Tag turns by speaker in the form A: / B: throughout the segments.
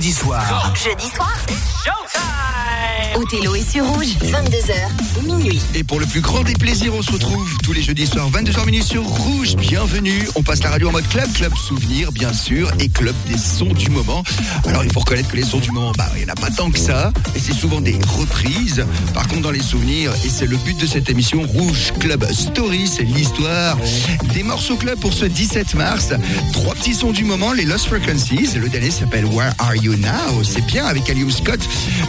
A: Jeudi soir.
B: Jeudi soir. Othello est sur rouge, 22h, minuit.
C: Et pour le plus grand des plaisirs, on se retrouve tous les jeudis soirs, 22h minuit sur Rouge. Bienvenue. On passe la radio en mode club, club souvenir, bien sûr, et club des sons du moment. Alors, il faut reconnaître que les sons du moment, bah, il n'y en a pas tant que ça. Et c'est souvent des reprises. Par contre, dans les souvenirs, et c'est le but de cette émission, Rouge Club Story, c'est l'histoire des morceaux club pour ce 17 mars. Trois petits sons du moment, les Lost Frequencies. Le dernier s'appelle Where Are You Now? C'est bien avec Alium Scott.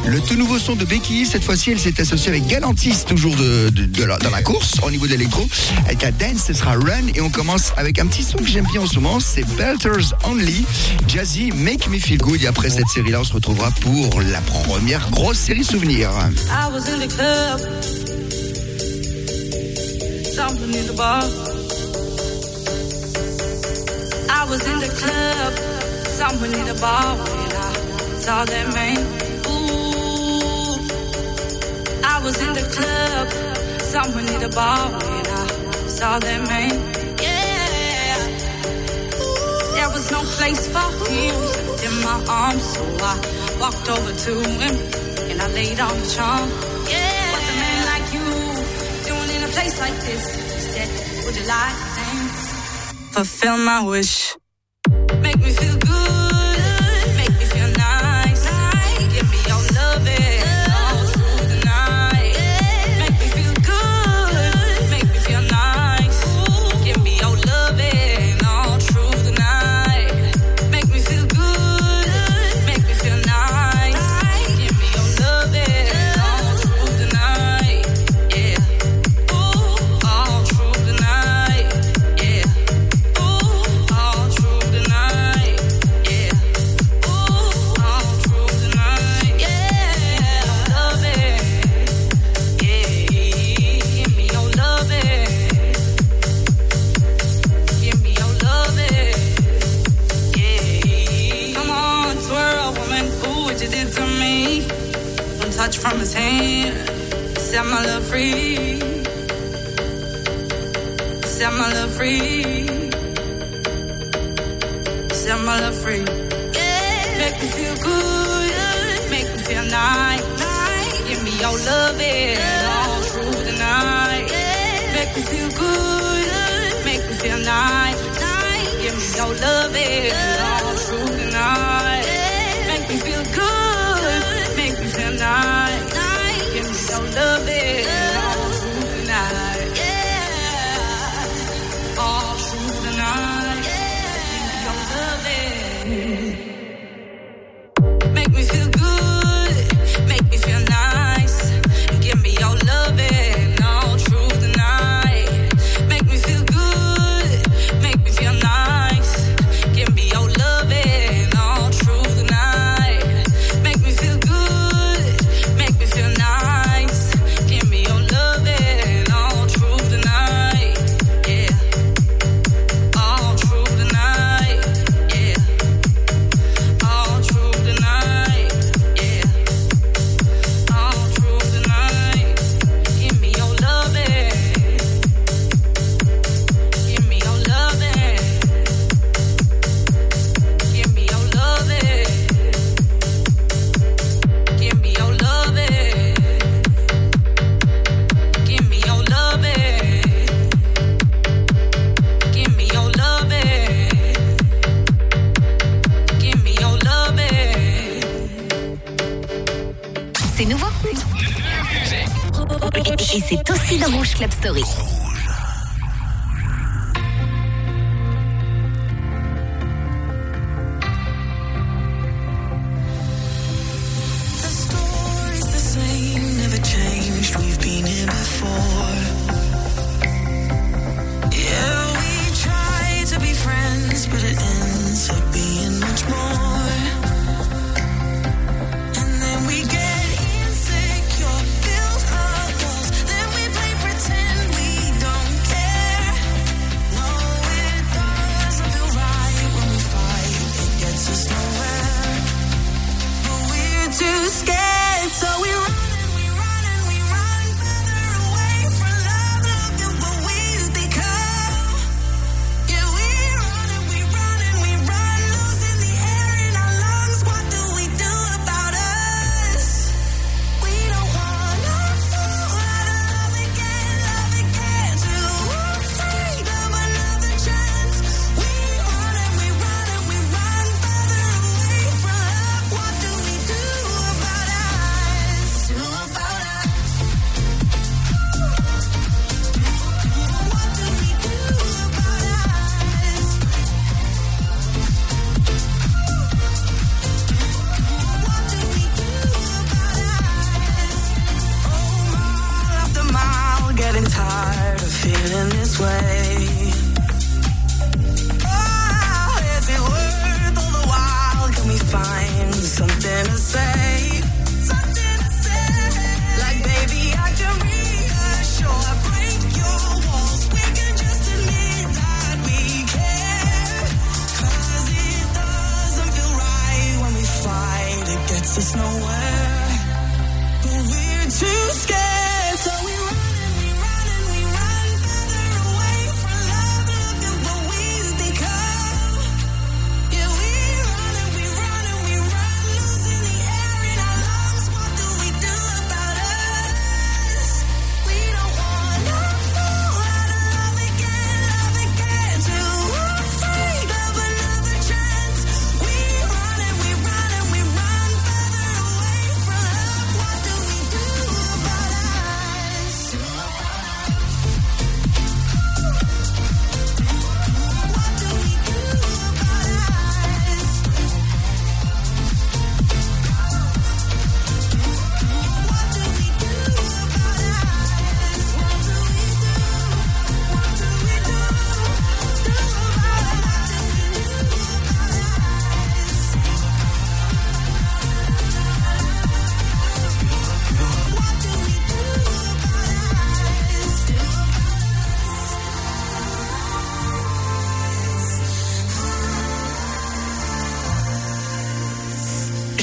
C: Le tout nouveau son de Cette fois-ci, elle s'est associée avec Galantis, toujours dans la course, au niveau de l'électro. Avec la dance, ce sera Run. Et on commence avec un petit son que j'aime bien en ce moment, c'est Belters Only, Jazzy, Make Me Feel Good. Et après cette série-là, on se retrouvera pour la première grosse série souvenir.
D: I was in the club, in the. I was in the club, in the I saw that man. Was in the club, jumping in the bar when I saw that man. Yeah, there was no place for him in my arms, so I walked over to him and I laid on the charm. Yeah, what's a man like you doing in a place like this? He said, Would you like to dance? Fulfill my wish. Make me feel good,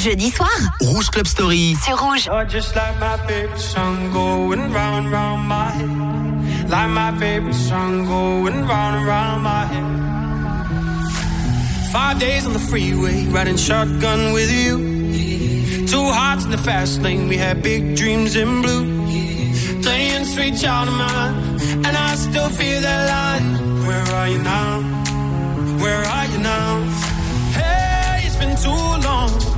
B: Jeudi soir
C: Rouge Club Story.
B: sur Rouge.
E: You're just like my favorite song going round round my head. Like my favorite song going round round my head. Five days on the freeway, riding shotgun with you. Two hearts in the fast lane, we had big dreams in blue. Playing sweet child of mine, and I still feel that line. Where are you now? Where are you now? Hey, it's been too long, too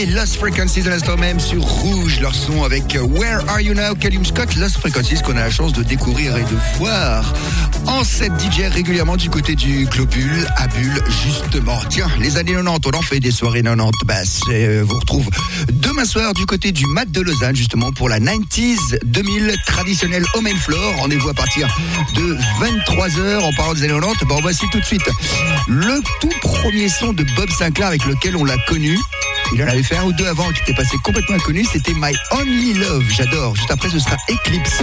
C: Les Lost Frequencies de l'instant même sur Rouge, leur son avec Where Are You Now, Callum Scott, Lost Frequencies qu'on a la chance de découvrir et de voir en set DJ régulièrement du côté du Globule à Bulle, justement. Tiens, les années 90, on en fait des soirées 90, bah, euh, vous retrouve demain soir du côté du Mat de Lausanne, justement pour la 90s 2000 traditionnelle Home and Floor. Rendez-vous à partir de 23h en parlant des années 90. Bon, voici tout de suite le tout premier son de Bob Sinclair avec lequel on l'a connu. Il en avait fait un ou deux avant qui était passé complètement inconnu. C'était My Only Love. J'adore. Juste après, ce sera Eclipse.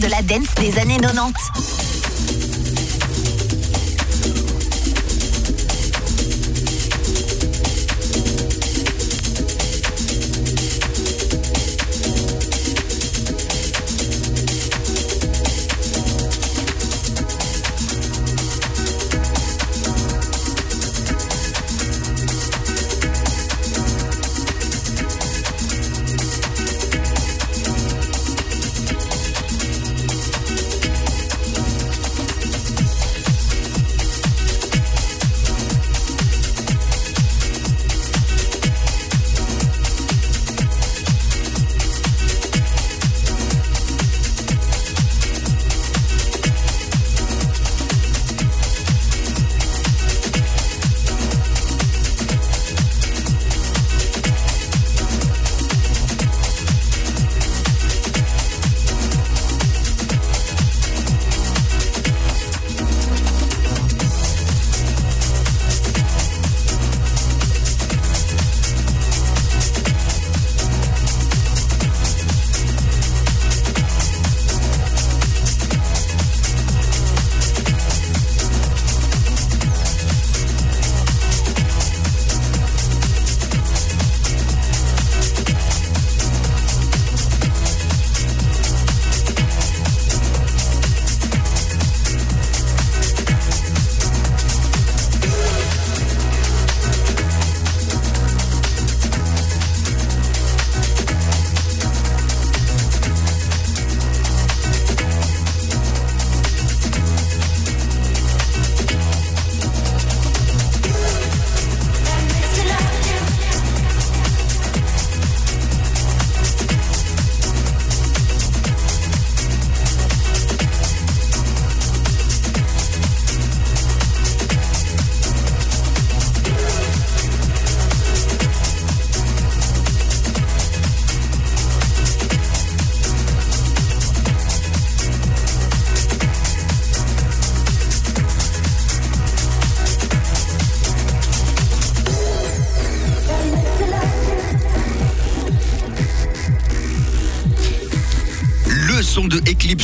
B: De la dance des années 90.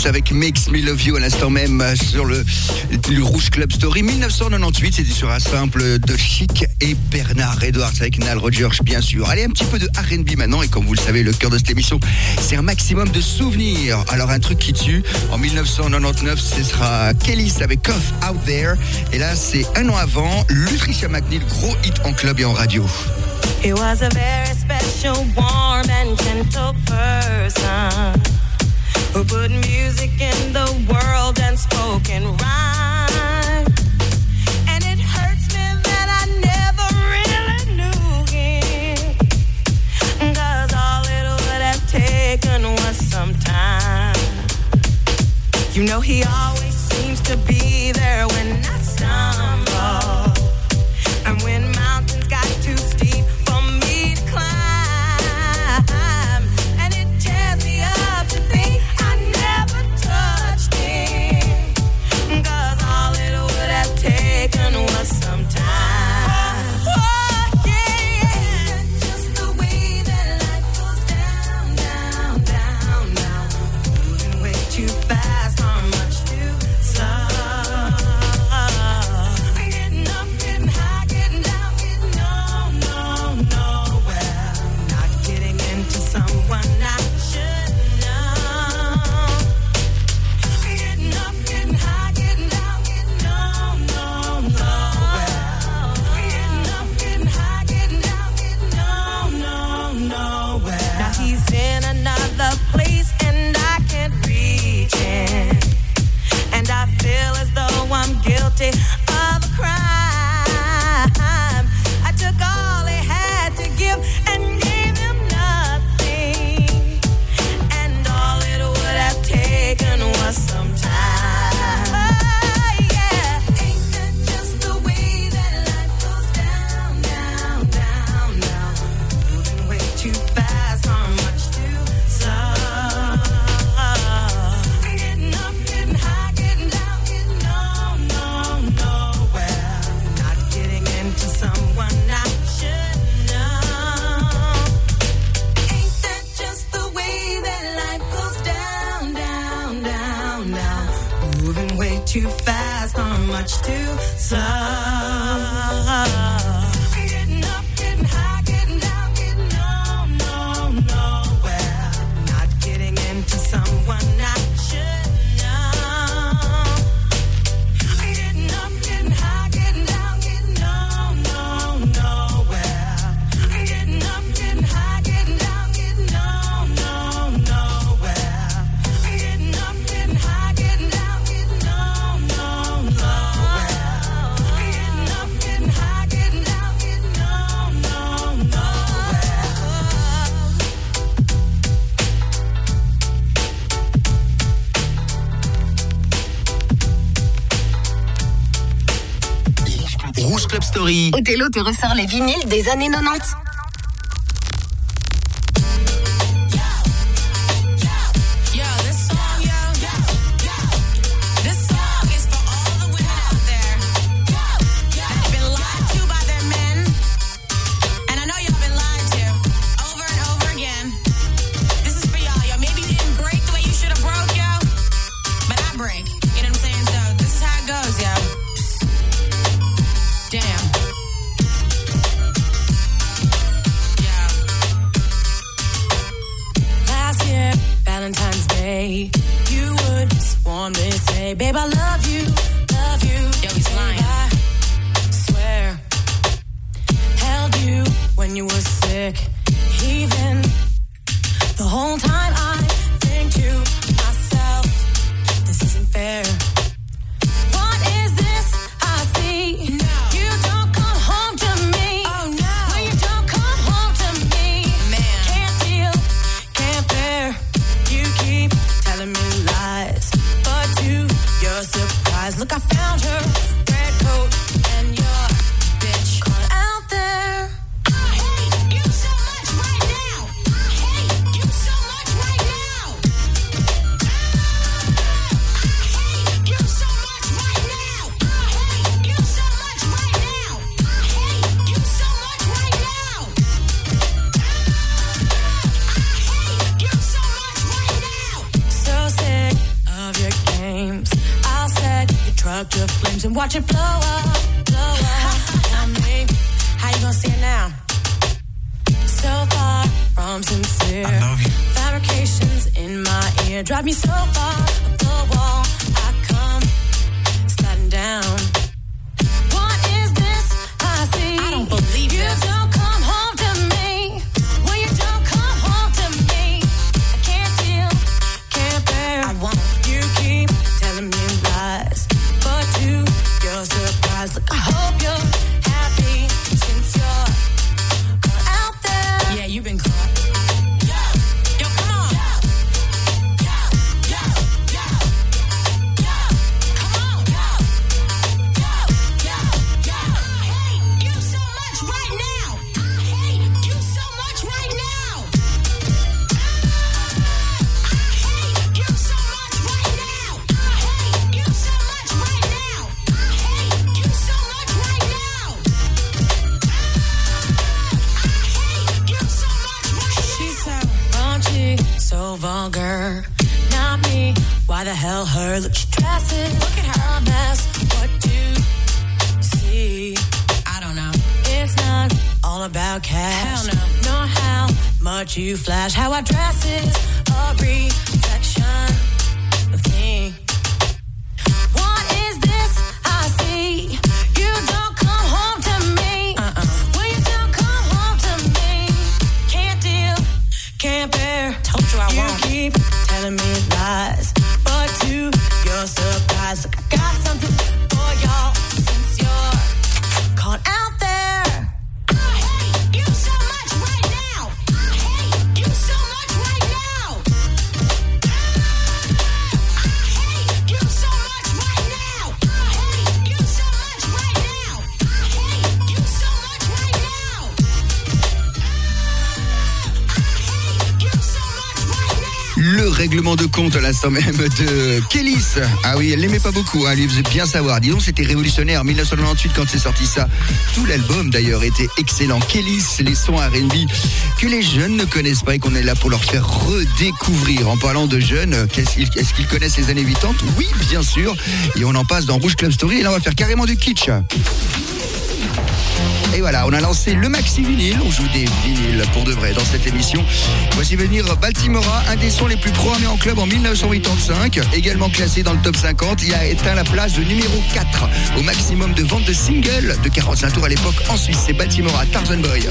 C: Avec Makes Me Love You à l'instant même euh, sur le, Rouge Club Story 1998. C'était sur un simple de Chic et Bernard Edwards avec Nal Rogers, bien sûr. Allez, un petit peu de RB maintenant. Et comme vous le savez, le cœur de cette émission, c'est un maximum de souvenirs. Alors, un truc qui tue. En 1999, ce sera Kellys avec Cough Out There. Et là, c'est un an avant, Lutricia McNeil, gros hit en club et en radio.
F: It was a very special, warm and gentle person. Who put music in the world and spoken rhyme. And it hurts me that I never really knew him. Cause all it would have taken was some time. You know, he always seems to be there when I
G: Othello te ressort les vinyles des années 90.
H: how
I: I dress is a reflection. What is this I see? You don't come home to me.
H: Uh-uh.
I: Well, you don't come home to me. Can't deal, can't bear.
H: Told you I won't.
I: keep telling me lies, but to your surprise, look, I got something
C: de compte, là, sans même de Kélis. Ah oui, elle l'aimait pas beaucoup, hein, lui faisait bien savoir. Disons, c'était révolutionnaire. 1998, quand c'est sorti ça, tout l'album d'ailleurs était excellent. Kélis, les sons RB que les jeunes ne connaissent pas et qu'on est là pour leur faire redécouvrir. En parlant de jeunes, qu'est-ce qu'ils connaissent les années 80 Oui, bien sûr. Et on en passe dans Rouge Club Story. Et là, on va faire carrément du kitsch. Et voilà, on a lancé le maxi vinyle. On joue des vinyles pour de vrai dans cette émission. Voici venir Baltimora, un des sons les plus programmés en club en 1985, également classé dans le top 50. Il a éteint la place de numéro 4 au maximum de ventes de singles de 45 tours à l'époque en Suisse. C'est Baltimora, Tarzan Boy.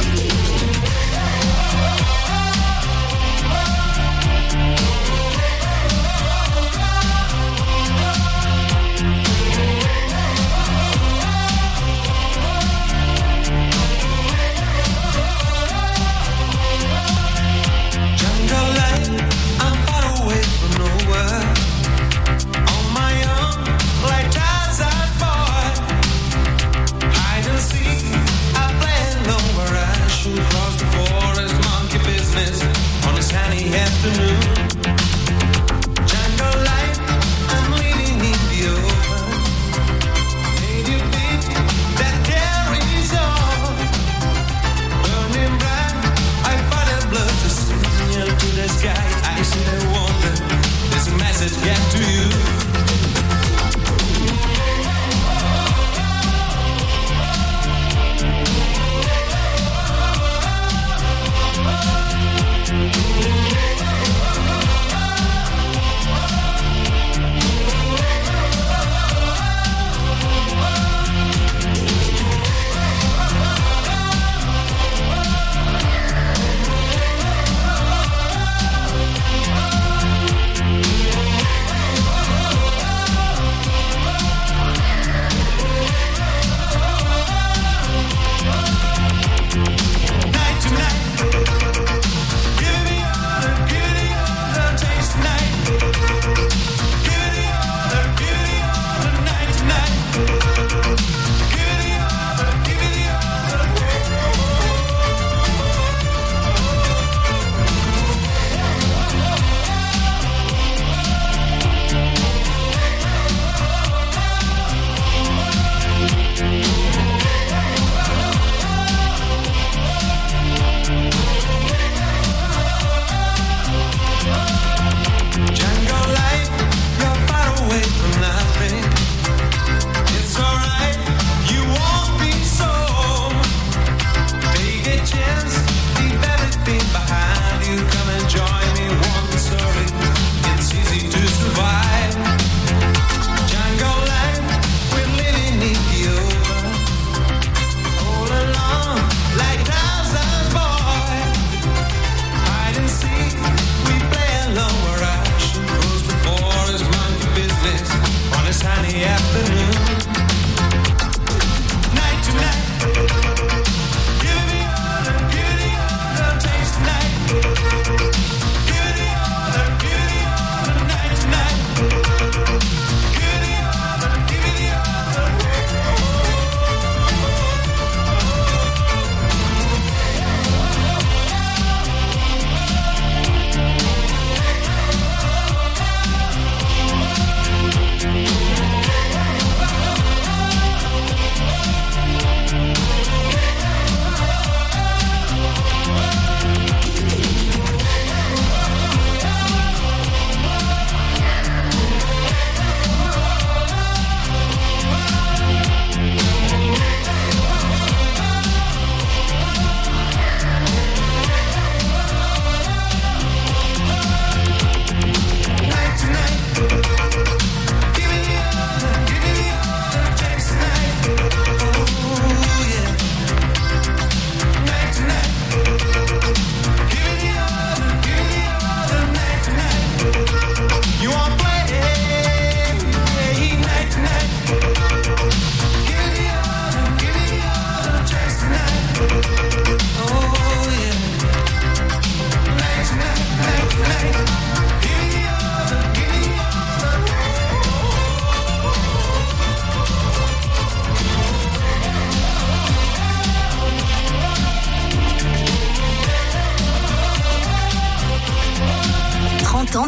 E: joy.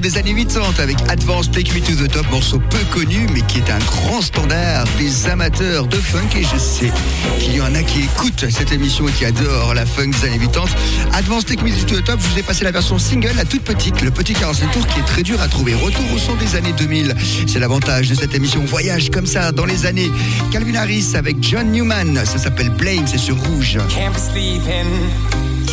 C: Des années 80 avec Advance Take Me to the Top, morceau peu connu mais qui est un grand standard des amateurs de funk et je sais qu'il y en a qui écoutent cette émission et qui adorent la funk des années 80. Advance Take Me to the Top, je vous ai passé la version single, la toute petite, le petit 45 tours qui est très dur à trouver. Retour au son des années 2000, c'est l'avantage de cette émission. Voyage comme ça dans les années. Calvin Harris avec John Newman, ça s'appelle Blame, c'est sur Rouge.
J: Can't be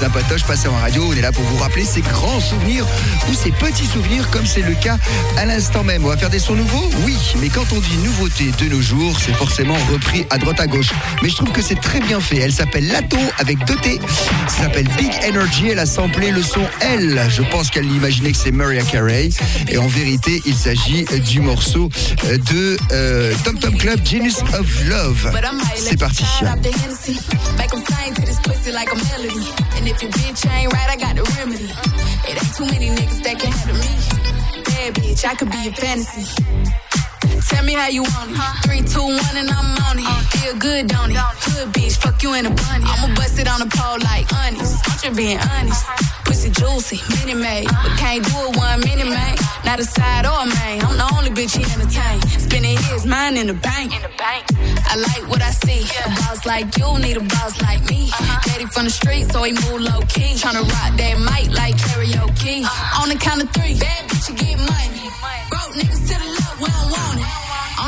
C: la patoche passée en radio. On est là pour vous rappeler ces grands souvenirs ou ces petits souvenirs, comme c'est le cas à l'instant même. On va faire des sons nouveaux? Oui, mais quand on dit nouveauté de nos jours, c'est forcément repris à droite à gauche. Mais je trouve que c'est très bien fait. Elle s'appelle Lato avec deux Ça s'appelle Big Energy. Elle a samplé le son L. Je pense qu'elle imaginait que c'est Mariah Carey. Et en vérité, il s'agit du morceau de euh, Tom Tom Club, Genius of Love. C'est parti.
K: Pussy like a melody. And if your bitch ain't right, I got the remedy. It ain't too many niggas that can handle me. Bad bitch, I could be a fantasy. Tell me how you want it. Three, two, one, and I'm on it. Feel good, don't it? Good bitch, fuck you in a bunny. I'ma bust it on the pole like honest. I'm just being honest. Juicy, mini made, but can't do it one mini man. Not a side or a main. I'm the only bitch he entertain. Spending his mind in the bank. In the bank. I like what I see. A boss like you need a boss like me. Uh-huh. Daddy from the street, so he move low key. Tryna rock that mic like karaoke. Uh-huh. On the count of three, bad bitch, you get money. Broke niggas to the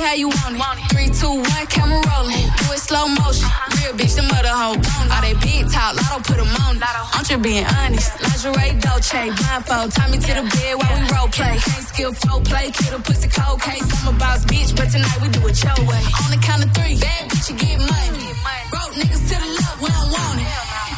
K: How you want it. Three, two, one, camera rolling. Do it slow motion. Real bitch, the mother hoe bone. All they big talk, lotto put 'em on. I'm just being honest. Lingerie, Dolce, blindfold. Tie me to the bed while we role play. Can't skill folk play, kid a pussy cold case. I'm a boss bitch, but tonight we do it your way. On the count of three, bad bitch, you get money. Broke niggas to the left, we don't want it.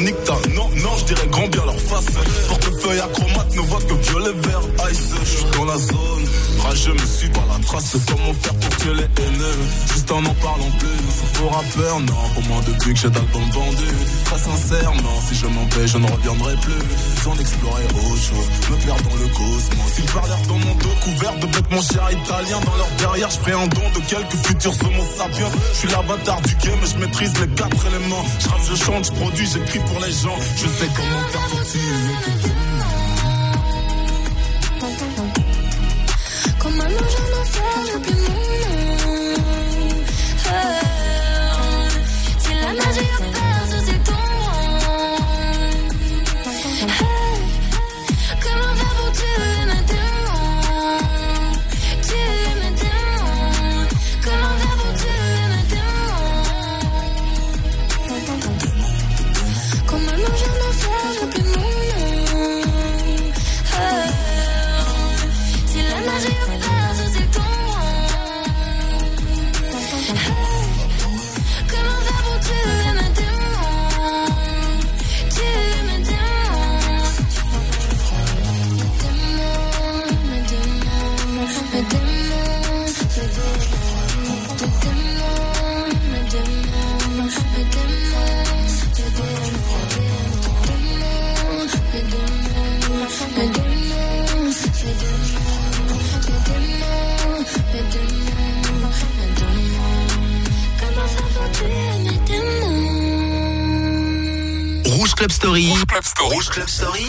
L: nique ta rageux me suis par la trace. Comment faire pour tuer les haineux Juste en en parlant plus. Pour rappeur, non, pour moins de vues que j'ai d'albums vendus. Très sincèrement, si je m'en vais, je ne reviendrai plus. Sans explorer autre chose, me perdre dans le cosmos. Ils parlèrent dans mon dos, couvert de bêtes, mon cher italien. Dans leur derrière, je un don de quelques futurs homo sapiens. Je suis l'avatar du game, je maîtrise les quatre éléments. Je je chante, je produis, j'écris pour les gens. Je sais comment faire pour tuer.
M: I've
A: Club Story. Rouge Club Story.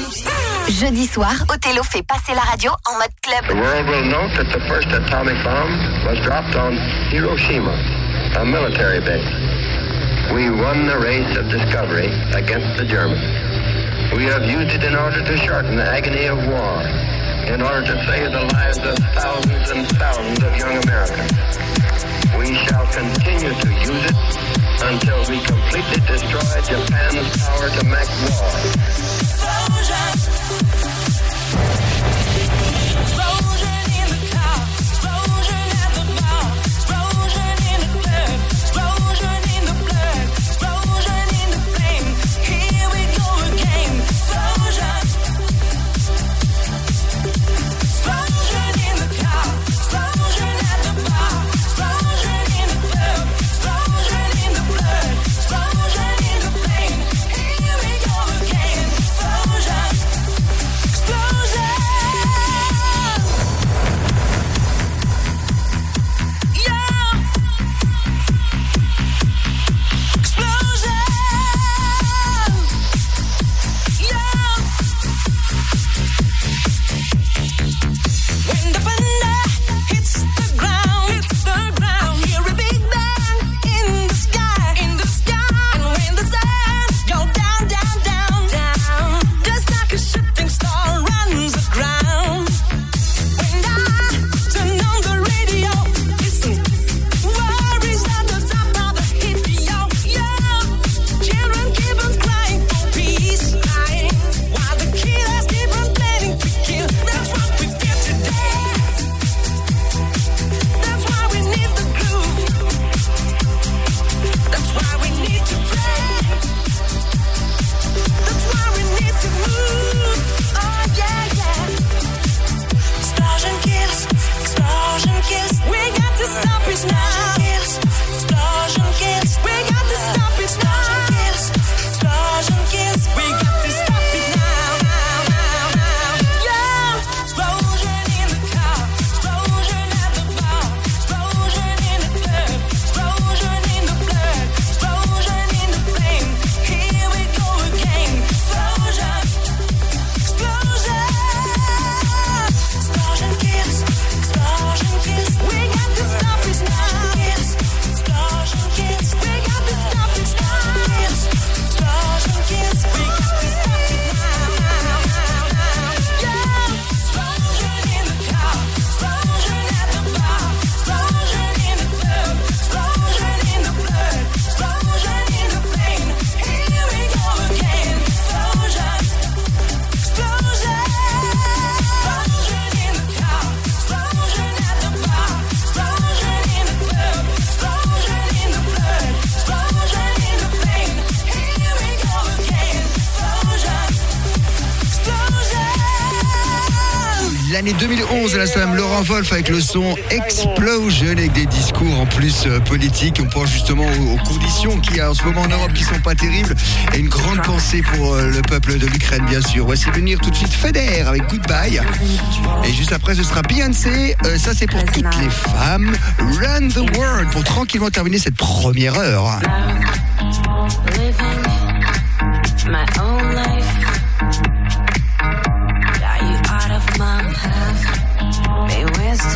B: Jeudi soir, Othello fait passer la radio en mode
G: The
B: club.
G: world will note that the first atomic bomb was dropped on Hiroshima, a military base. We won the race of discovery against the Germans. We have used it in order to shorten the agony of war, in order to save the lives of thousands and thousands of young Americans. We shall continue to use it until we completely destroy Japan's power to make war.
C: Laurent Wolf avec le son Explosion, avec des discours en plus euh, politiques. On pense justement aux, conditions qu'il y a en ce moment en Europe qui sont pas terribles. Et une grande pensée pour euh, le peuple de l'Ukraine, bien sûr. Voici venir tout de suite Feder avec Goodbye. Et juste après, ce sera Beyoncé. Euh, ça, c'est pour toutes les femmes. Run the World pour tranquillement terminer cette première heure.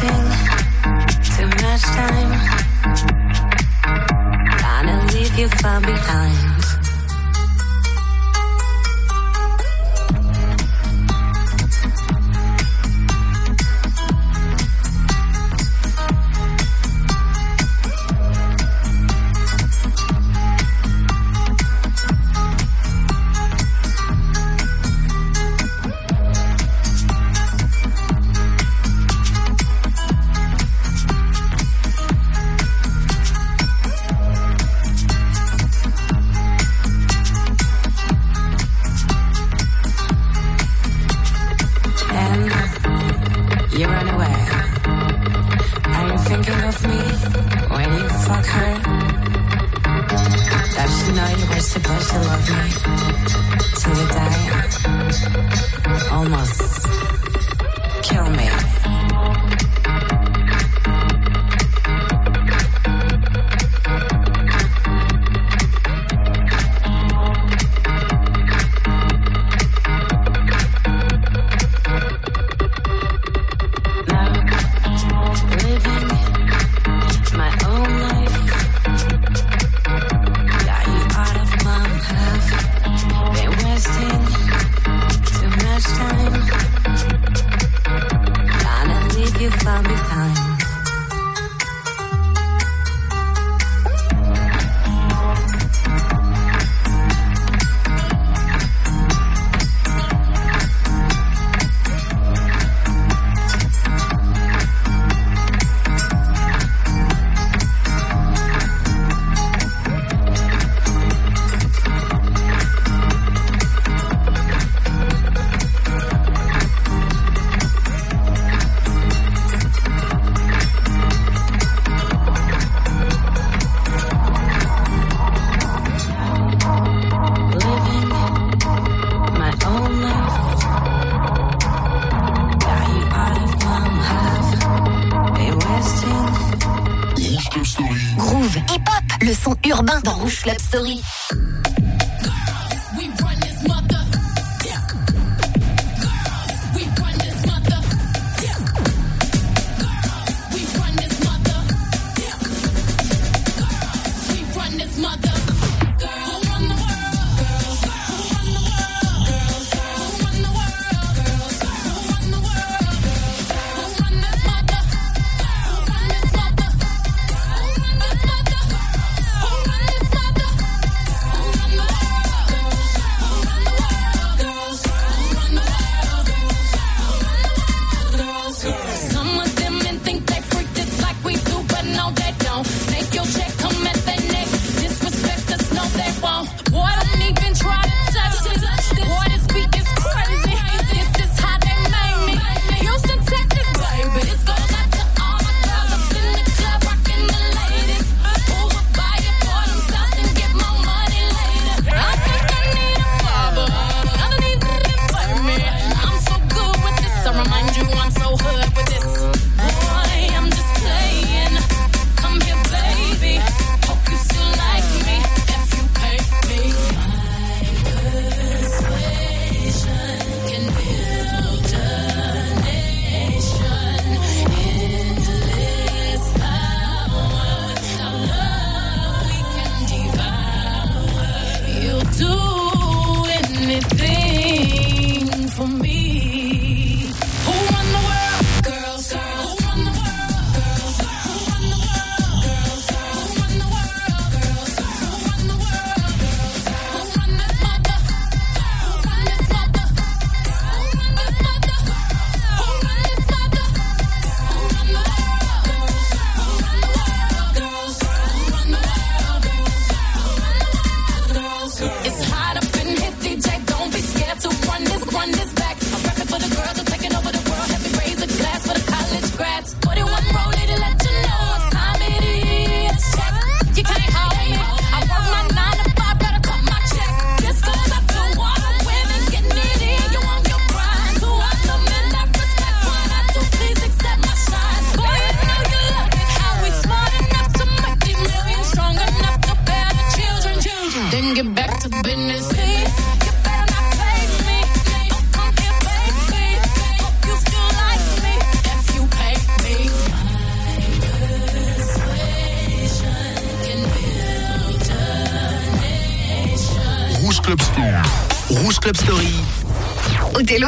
N: Wasting too much time. Gonna leave you far behind.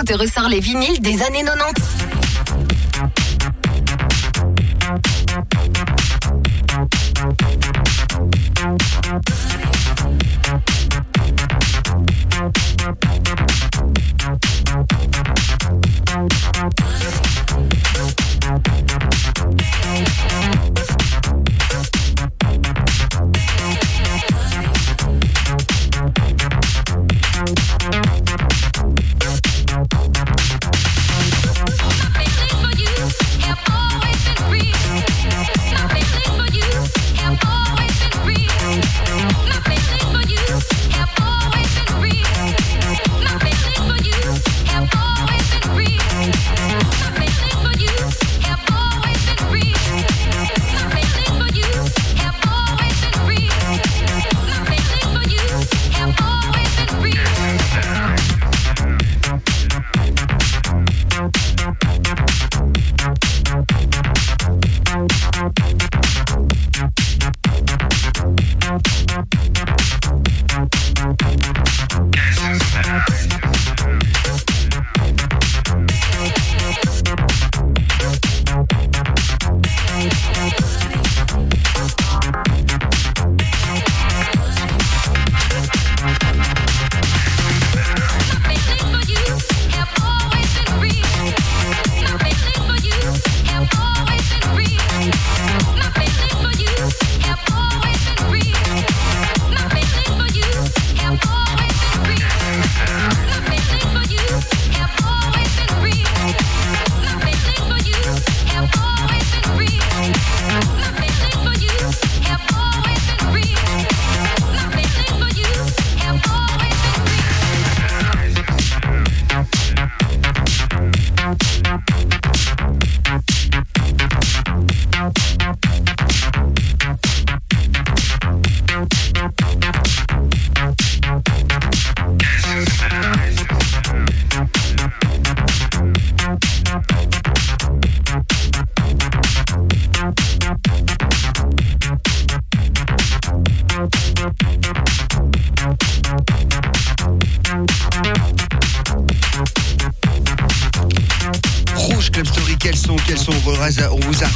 O: Te ressort les vinyles des années 90.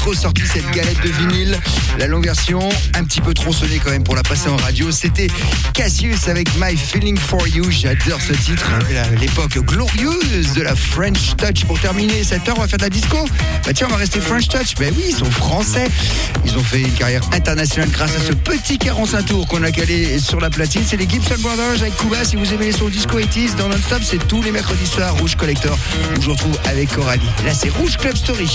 C: A ressorti cette galette de vinyle, la longue version, un petit peu tronçonnée quand même pour la passer en radio. C'était Cassius avec My Feeling For You. J'adore ce titre. hein. L'époque glorieuse de la French Touch. Pour terminer cette heure, on va faire de la disco. Bah tiens, on va rester French Touch. Ben oui, ils sont français. Ils ont fait une carrière internationale grâce à ce petit 45 tours qu'on a calé sur la platine. C'est les Gibson Brothers avec Kuba. Si vous aimez les sons disco 80s dans Non-Stop, c'est tous les mercredis soirs Rouge Collector où je retrouve avec Coralie. Là, c'est Rouge Club Story.